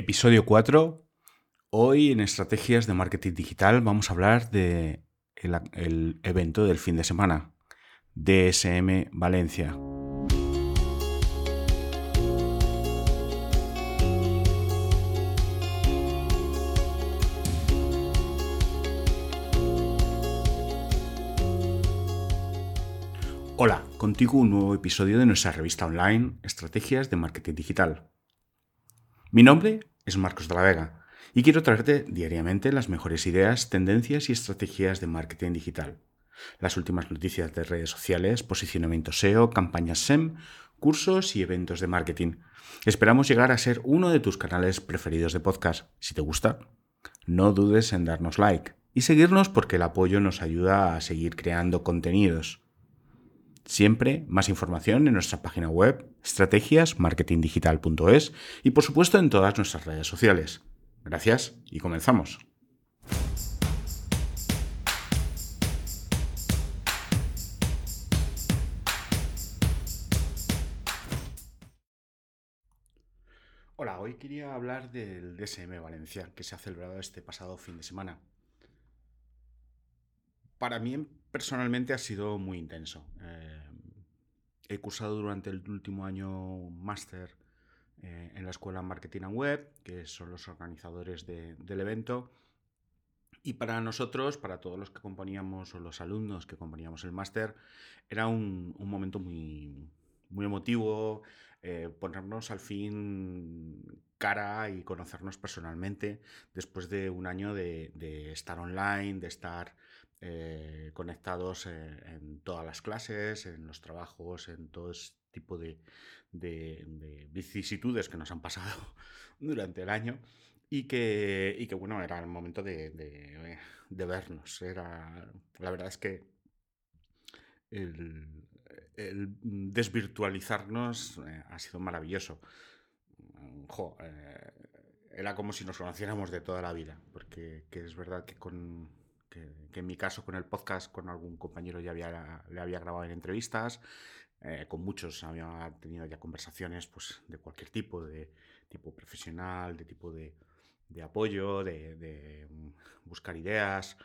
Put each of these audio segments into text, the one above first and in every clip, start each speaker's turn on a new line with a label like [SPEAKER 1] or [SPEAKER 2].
[SPEAKER 1] Episodio 4. Hoy en Estrategias de Marketing Digital vamos a hablar de el, evento del fin de semana, DSM Valencia. Hola, contigo un nuevo episodio de nuestra revista online Estrategias de Marketing Digital. Mi nombre es Marcos de la Vega y quiero traerte diariamente las mejores ideas, tendencias y estrategias de marketing digital. Las últimas noticias de redes sociales, posicionamiento SEO, campañas SEM, cursos y eventos de marketing. Esperamos llegar a ser uno de tus canales preferidos de podcast. Si te gusta, no dudes en darnos like y seguirnos porque el apoyo nos ayuda a seguir creando contenidos. Siempre más información en nuestra página web estrategiasmarketingdigital.es y por supuesto en todas nuestras redes sociales. Gracias y comenzamos. Hola, hoy quería hablar del DSM Valencia que se ha celebrado este pasado fin de semana. Para mí personalmente ha sido muy intenso. Eh, he cursado durante el último año máster eh, en la Escuela Marketing and Web, que son los organizadores del evento. Y para nosotros, para todos los que componíamos o los alumnos que componíamos el máster, era un, momento muy, muy emotivo, eh, ponernos al fin cara y conocernos personalmente después de un año de, de estar online, de estar eh, conectados en, todas las clases, en los trabajos, en todo ese tipo de, vicisitudes que nos han pasado durante el año y que, bueno, era el momento de, vernos. Era, la verdad es que el, desvirtualizarnos eh, ha sido maravilloso. Eh, era como si nos conociéramos de toda la vida, porque es verdad que con, que, en mi caso con el podcast con algún compañero ya había, le había grabado en entrevistas, eh, con muchos había tenido ya conversaciones pues, de cualquier tipo, de tipo profesional, de tipo de, de apoyo, de, buscar ideas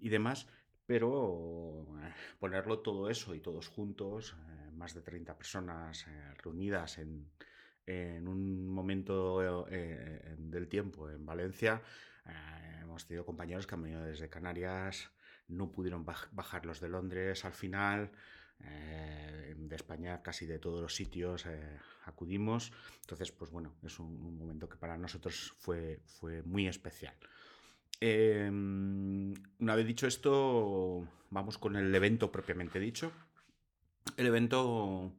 [SPEAKER 1] y demás, pero eh, ponerlo todo eso y todos juntos, eh, más de 30 personas reunidas en, en, un momento del tiempo en Valencia, eh, hemos tenido compañeros que han venido desde Canarias, no pudieron bajar los de Londres al final. Eh, de España, casi de todos los sitios eh, acudimos. Entonces, pues bueno, es un, momento que para nosotros fue, fue muy especial. Em, una vez dicho esto, vamos con el evento propiamente dicho. El evento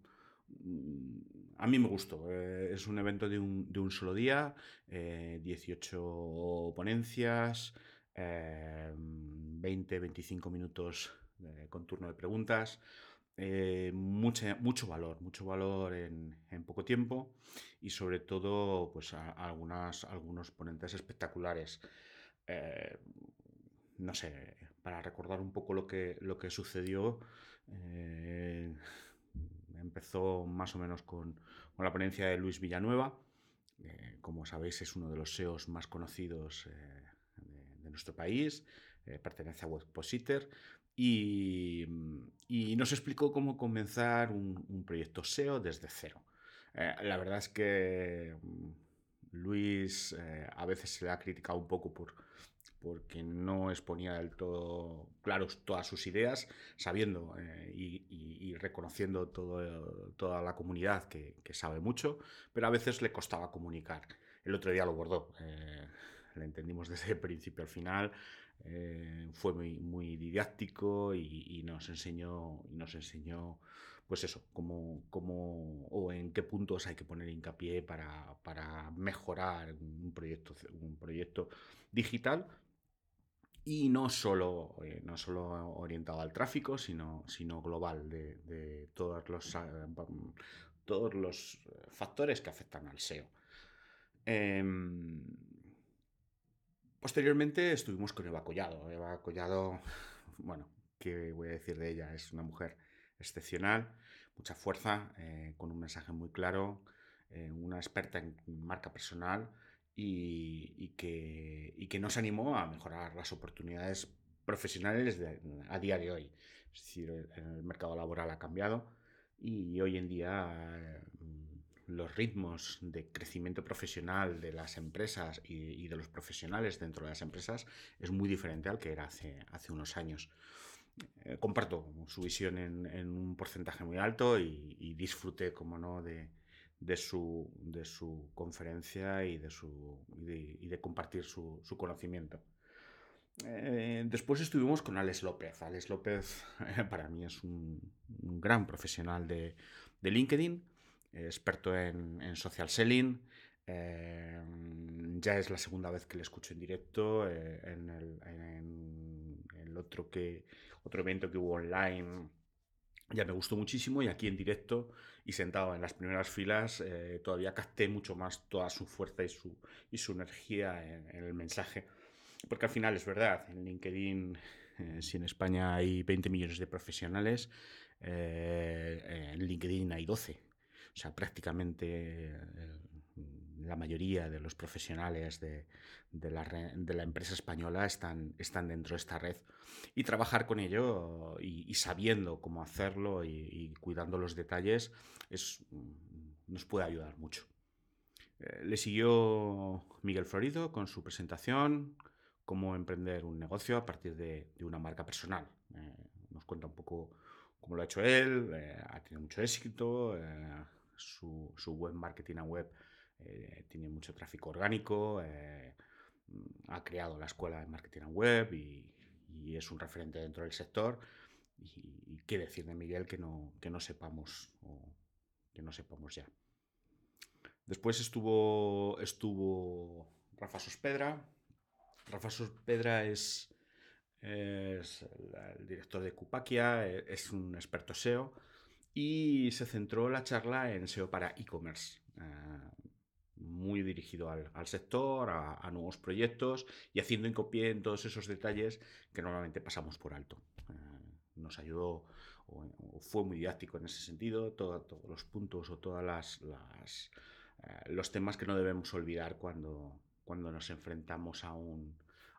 [SPEAKER 1] a mí me gustó. Eh, es un evento de un, solo día, 18 eh, ponencias, 20-25 eh, minutos con turno de preguntas. mucho valor, mucho valor en, poco tiempo y sobre todo pues, algunas, algunos ponentes espectaculares. no sé, para recordar un poco lo que, lo que sucedió, empezó más o menos con, la ponencia de Luis Villanueva. Eh, como sabéis, es uno de los SEOs más conocidos eh, de, nuestro país, eh, pertenece a Webpositor y, y, nos explicó cómo comenzar un, proyecto SEO desde cero. la verdad es que mm, Luis a veces se le ha criticado un poco por, porque no exponía del todo claros todas sus ideas, sabiendo eh, y, reconociendo todo, toda la comunidad que, sabe mucho, pero a veces le costaba comunicar. El otro día lo bordó, eh, le entendimos desde el principio al final, eh, fue muy, didáctico y, nos enseñó, nos enseñó pues eso, cómo, cómo, o en qué puntos hay que poner hincapié para, para mejorar un proyecto, un proyecto digital, y no solo, eh, no solo orientado al tráfico, sino, sino global, de, todos, los, ah, todos los factores que afectan al SEO. Em, posteriormente estuvimos con Eva Collado. Eva Collado, bueno, ¿qué voy a decir de ella? Es una mujer excepcional, mucha fuerza, eh, con un mensaje muy claro, una experta en marca personal y, que, y, que, nos animó a mejorar las oportunidades profesionales a día de hoy. Es decir, el, mercado laboral ha cambiado y hoy en día mm, los ritmos de crecimiento profesional de las empresas y, de los profesionales dentro de las empresas es muy diferente al que era hace, unos años. Eh, comparto su visión en, un porcentaje muy alto y, disfruté, como no, de, su, conferencia y de, y compartir su, conocimiento. Eh, después estuvimos con Alex López. Alex López para mí es un, gran profesional de LinkedIn, experto en, en, social selling. Eh, ya es la segunda vez que le escucho en directo. en, el, en, el, otro que otro evento que hubo online ya me gustó muchísimo y aquí en directo y sentado en las primeras filas eh, todavía capté mucho más toda su fuerza y su, y su energía en, el mensaje. Porque al final es verdad, en LinkedIn, eh, si en España hay 20 millones de profesionales, eh, en LinkedIn hay 12. O sea, prácticamente la mayoría de los profesionales de, la, empresa española están, están dentro de esta red. Y trabajar con ello y, sabiendo cómo hacerlo y, cuidando los detalles es, nos puede ayudar mucho. Eh, le siguió Miguel Florido con su presentación, cómo emprender un negocio a partir de, una marca personal. Eh, nos cuenta un poco cómo lo ha hecho él, eh, ha tenido mucho éxito, su, su, web marketing a web eh, tiene mucho tráfico orgánico, eh, ha creado la escuela de marketing en web y, es un referente dentro del sector. Y, qué decir de Miguel que no, que no sepamos que no sepamos ya. Después estuvo, estuvo Rafa Sospedra. Rafa Sospedra es, es el, director de Cupaquia, es un experto SEO y se centró la charla en SEO para e-commerce. Eh, muy dirigido al, sector, a, nuevos proyectos y haciendo hincapié en todos esos detalles que normalmente pasamos por alto. Eh, nos ayudó o, fue muy didáctico en ese sentido, todos los puntos o todos las, eh, los temas que no debemos olvidar cuando, cuando nos enfrentamos a un,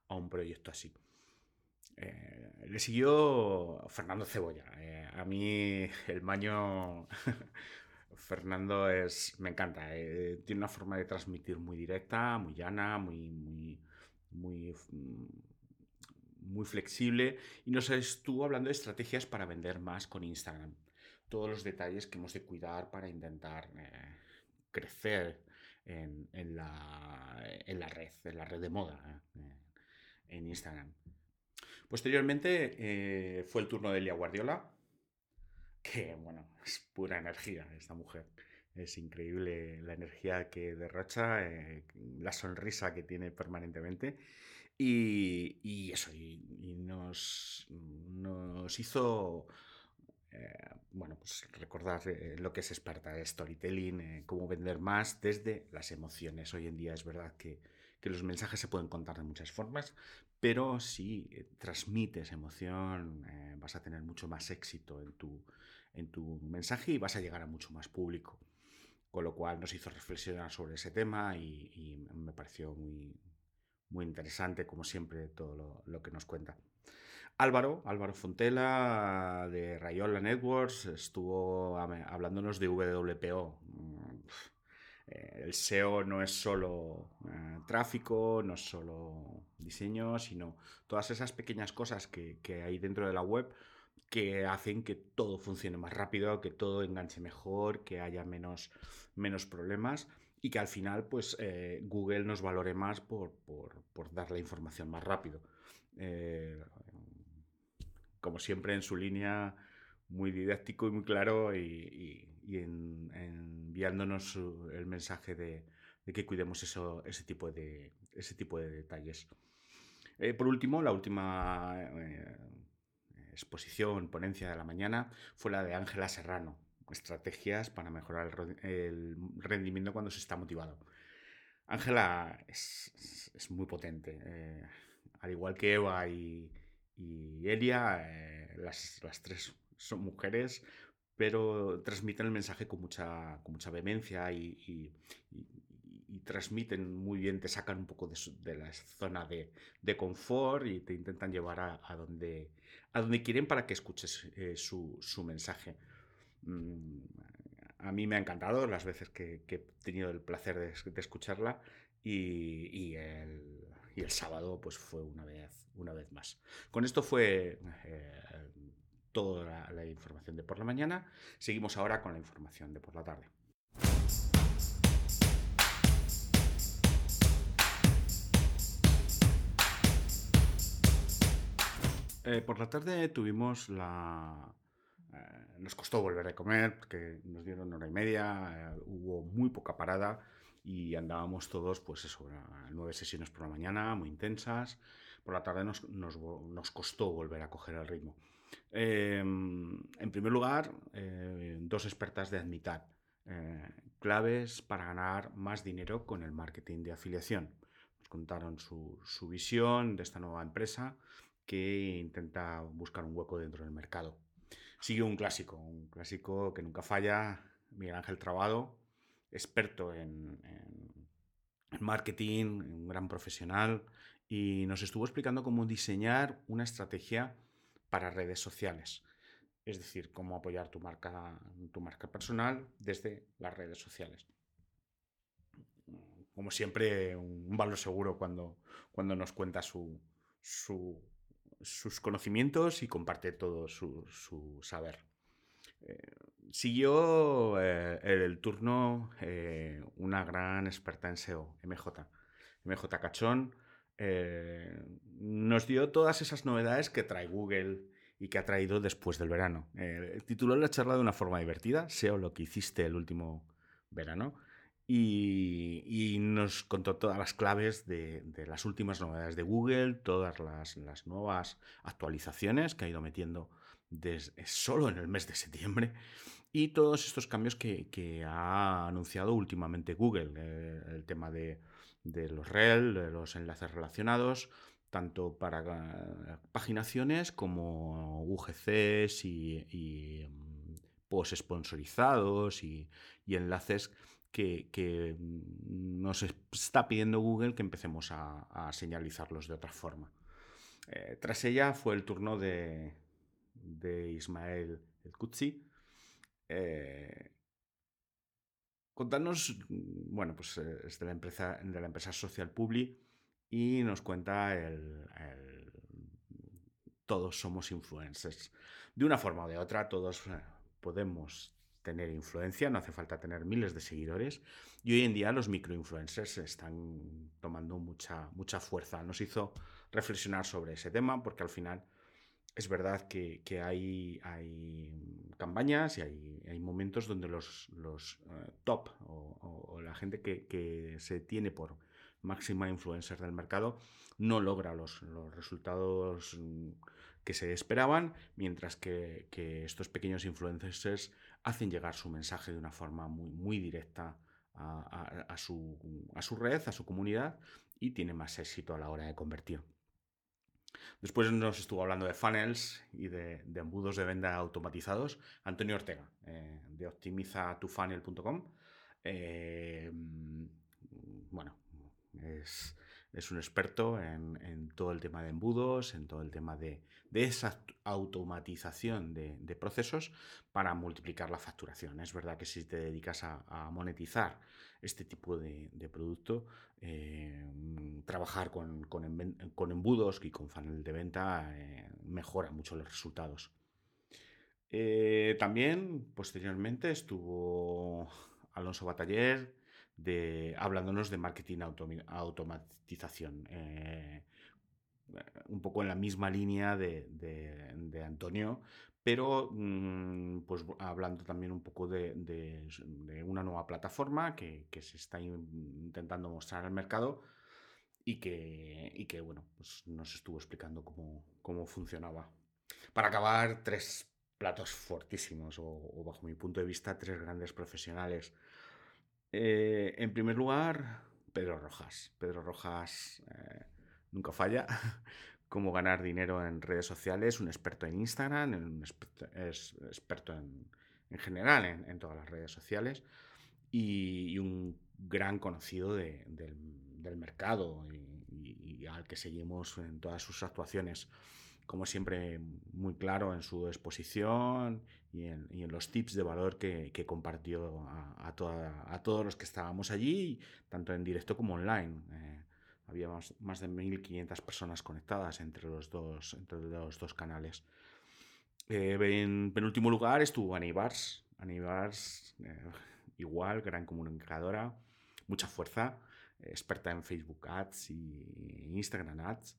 [SPEAKER 1] a un proyecto así. Eh, le siguió Fernando Cebolla. a mí el maño Fernando es, me encanta, eh, tiene una forma de transmitir muy directa, muy llana, muy, muy, muy, flexible y nos estuvo hablando de estrategias para vender más con Instagram. Todos los detalles que hemos de cuidar para intentar eh, crecer en, la, en, la, red, en la red de moda, eh, en Instagram. Posteriormente fue el turno de Elia Guardiola, que bueno, es pura energía esta mujer. Es increíble la energía que derrocha, eh, la sonrisa que tiene permanentemente. Y, eso, nos, hizo eh, bueno, pues recordar eh, lo que es experta de storytelling, cómo vender más desde las emociones. Hoy en día es verdad que, que, los mensajes se pueden contar de muchas formas, pero si transmites emoción, vas a tener mucho más éxito en tu, en tu mensaje y vas a llegar a mucho más público. Con lo cual nos hizo reflexionar sobre ese tema y, me pareció muy, muy interesante, como siempre, todo lo, que nos cuenta. Álvaro, Álvaro Fontela de Rayola Networks estuvo hablándonos de WPO. Mm, eh, el SEO no es solo eh, tráfico, no es solo diseño, sino todas esas pequeñas cosas que, hay dentro de la web que hacen que todo funcione más rápido, que todo enganche mejor, que haya menos, menos problemas y que al final pues eh, Google nos valore más por, dar la información más rápido. Como siempre en su línea muy didáctico y muy claro y, enviándonos el mensaje de, que cuidemos eso, ese, tipo de, ese tipo de detalles. Eh, por último, la última exposición, ponencia de la mañana, fue la de Ángela Serrano, estrategias para mejorar el, rendimiento cuando se está motivado. Ángela es, muy potente. Eh, al igual que Eva y, Elia, eh, las, tres son mujeres, pero transmiten el mensaje con mucha, con mucha vehemencia y, transmiten muy bien, te sacan un poco de, la zona de, confort y te intentan llevar a, donde, a donde quieren para que escuches eh, su, mensaje. Mm, a mí me ha encantado las veces que, he tenido el placer de, escucharla y, el, sábado pues fue una vez, una vez más. Con esto fue eh, toda la información de por la mañana. Seguimos ahora con la información de por la tarde. Eh, por la tarde tuvimos la... Eh, nos costó volver a comer porque nos dieron hora y media, eh, hubo muy poca parada y andábamos todos, pues eso, nueve sesiones por la mañana, muy intensas. Por la tarde nos, nos, costó volver a coger el ritmo. Em, en primer lugar, dos expertas de Admitat, claves para ganar más dinero con el marketing de afiliación. Nos contaron su, su visión de esta nueva empresa que intenta buscar un hueco dentro del mercado. Sigue un clásico, un clásico que nunca falla, Miguel Ángel Trabado, experto en, marketing, un gran profesional, y nos estuvo explicando cómo diseñar una estrategia para redes sociales. Es decir, cómo apoyar tu marca, tu marca personal desde las redes sociales. Como siempre, un valor seguro cuando, cuando nos cuenta su, su sus conocimientos y comparte todo su, saber. Eh, siguió eh, el turno eh, una gran experta en SEO, MJ. MJ Cachón nos dio todas esas novedades que trae Google y que ha traído después del verano. tituló la charla de una forma divertida, SEO lo que hiciste el último verano y, nos contó todas las claves de, las últimas novedades de Google, todas las, nuevas actualizaciones que ha ido metiendo desde, solo en el mes de septiembre y todos estos cambios que, ha anunciado últimamente Google. Eh, el tema de, los REL, de los enlaces relacionados, tanto para eh, paginaciones como UGCs y, mm, post sponsorizados y, y enlaces que, nos está pidiendo Google que empecemos a, señalizarlos de otra forma. Eh, tras ella fue el turno de, Ismael El Kutsi. Eh, contanos, bueno, pues eh, es de la empresa, de la empresa Social Publi y nos cuenta el, todos somos influencers. De una forma o de otra, todos podemos tener influencia, no hace falta tener miles de seguidores. Y hoy en día los microinfluencers están tomando mucha, mucha fuerza. Nos hizo reflexionar sobre ese tema porque al final es verdad que, hay, hay, campañas y hay, momentos donde los, los eh, top o, la gente que, se tiene por máxima influencer del mercado no logra los, los resultados mm, que se esperaban, mientras que, estos pequeños influencers hacen llegar su mensaje de una forma muy, muy directa a, su, red, a su comunidad y tiene más éxito a la hora de convertir. Después nos estuvo hablando de funnels y de, embudos de venta automatizados. Antonio Ortega, eh, de optimizatufunnel.com. Eh, bueno, es, es un experto en, todo el tema de embudos, en todo el tema de, esa automatización de, procesos para multiplicar la facturación. Es verdad que si te dedicas a, monetizar este tipo de, producto, eh, trabajar con, embudos y con funnel de venta eh, mejora mucho los resultados. Eh, también, posteriormente, estuvo Alonso Bataller, de, hablándonos de marketing automatización. Eh, un poco en la misma línea de, Antonio, pero mm, pues hablando también un poco de, una nueva plataforma que, se está intentando mostrar al mercado y que, que bueno, pues nos estuvo explicando cómo, cómo funcionaba. Para acabar, tres platos fortísimos, o, bajo mi punto de vista, tres grandes profesionales eh, en primer lugar, Pedro Rojas. Pedro Rojas eh, nunca falla. Cómo ganar dinero en redes sociales, un experto en Instagram, experto en, general en, todas las redes sociales y, un gran conocido del, mercado y, al que seguimos en todas sus actuaciones. Como siempre, muy claro en su exposición y en, los tips de valor que, compartió a, todos los que estábamos allí, tanto en directo como online. Eh, había más, de 1.500 personas conectadas entre los dos, entre los dos canales. Eh, en penúltimo lugar estuvo Anibars. Anibars, eh, igual, gran comunicadora, mucha fuerza, experta en Facebook Ads y Instagram Ads.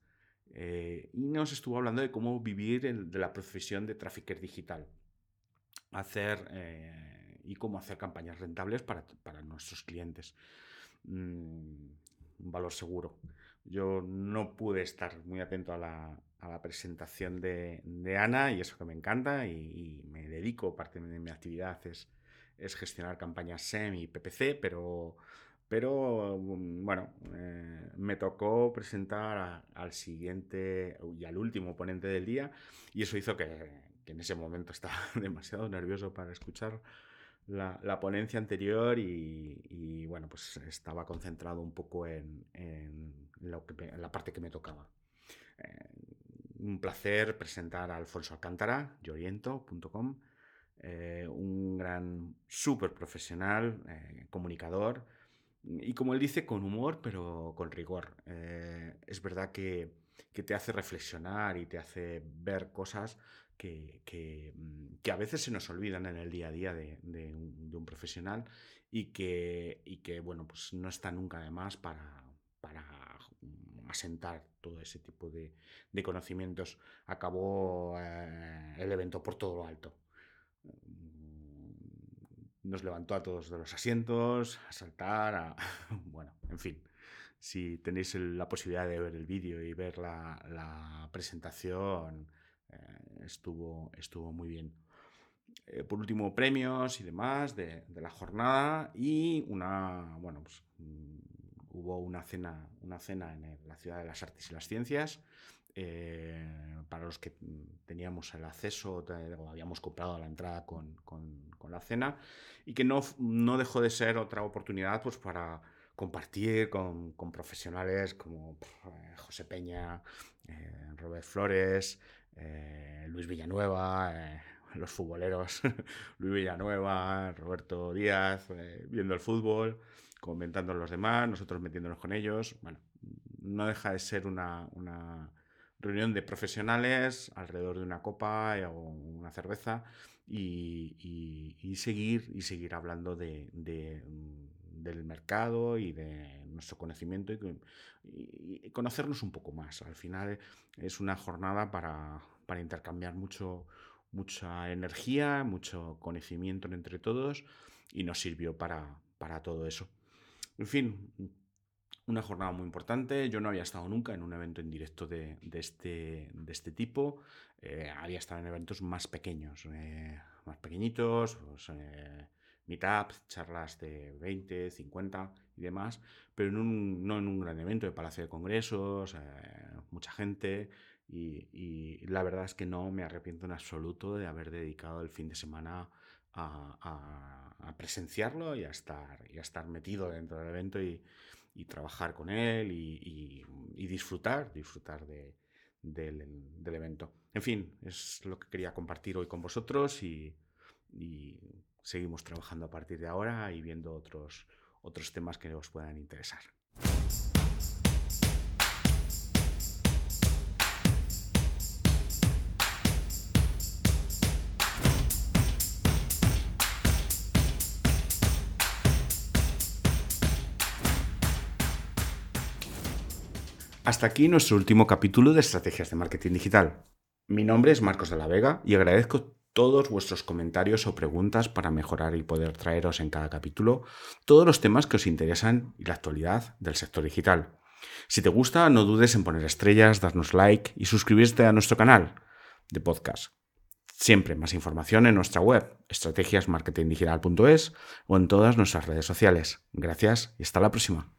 [SPEAKER 1] Eh, y nos estuvo hablando de cómo vivir de la profesión de trafficker digital. Hacer y cómo hacer campañas rentables para, nuestros clientes. Mm, un valor seguro. Yo no pude estar muy atento a la, presentación de, Ana y eso que me encanta y, me dedico, parte de mi actividad es, es gestionar campañas SEM y PPC, pero, pero mm, bueno, eh, me tocó presentar al siguiente y al último ponente del día y eso hizo que, en ese momento estaba demasiado nervioso para escuchar la, ponencia anterior y, bueno, pues estaba concentrado un poco en, la parte que me tocaba. Eh, un placer presentar a Alfonso Alcántara, yoriento.com, eh, un gran súper profesional, comunicador y como él dice, con humor pero con rigor. es verdad que, que te hace reflexionar y te hace ver cosas que, mm, que, a veces se nos olvidan en el día a día de, de, un, profesional y que, y que, bueno, pues no está nunca de más para, para asentar todo ese tipo de, de conocimientos. Acabó eh, el evento por todo lo alto. Nos levantó a todos de los asientos, a saltar, a... bueno, en fin si tenéis la posibilidad de ver el vídeo y ver la, la presentación, eh, estuvo, estuvo muy bien. Eh, por último, premios y demás de, la jornada y una, bueno, pues, mm, hubo una cena, una cena en la Ciudad de las Artes y las Ciencias. Eh, para los que teníamos el acceso o habíamos comprado la entrada con, con, la cena y que no, no, dejó de ser otra oportunidad pues, para compartir con, con profesionales como José Peña, Robert Flores, eh, Luis Villanueva, eh, los futboleros, Luis Villanueva, Roberto Díaz, eh, viendo el fútbol, comentando a los demás, nosotros metiéndonos con ellos. Bueno, no deja de ser una, reunión de profesionales alrededor de una copa o una cerveza y, seguir, y seguir hablando de, del mercado y de nuestro conocimiento y, conocernos un poco más. Al final es una jornada para, intercambiar mucho, mucha energía, mucho conocimiento entre todos y nos sirvió para, para todo eso. En fin, una jornada muy importante. Yo no había estado nunca en un evento en directo de, este, de este, tipo. Eh, había estado en eventos más pequeños, eh, más pequeñitos, pues, eh, meetups, charlas de 20, 50 y demás, pero no en un gran evento de Palacio de Congresos, mucha gente. Y, la verdad es que no me arrepiento en absoluto de haber dedicado el fin de semana a, presenciarlo y a, estar, y a estar metido dentro del evento trabajar con él y, disfrutar, disfrutar del, evento. En fin, es lo que quería compartir hoy con vosotros y seguimos trabajando a partir de ahora y viendo otros, otros temas que os puedan interesar. Hasta aquí nuestro último capítulo de Estrategias de Marketing Digital. Mi nombre es Marcos de la Vega y agradezco todos vuestros comentarios o preguntas para mejorar y poder traeros en cada capítulo todos los temas que os interesan y la actualidad del sector digital. Si te gusta, no dudes en poner estrellas, darnos like y suscribirte a nuestro canal de podcast. Siempre más información en nuestra web, estrategiasmarketingdigital.es o en todas nuestras redes sociales. Gracias y hasta la próxima.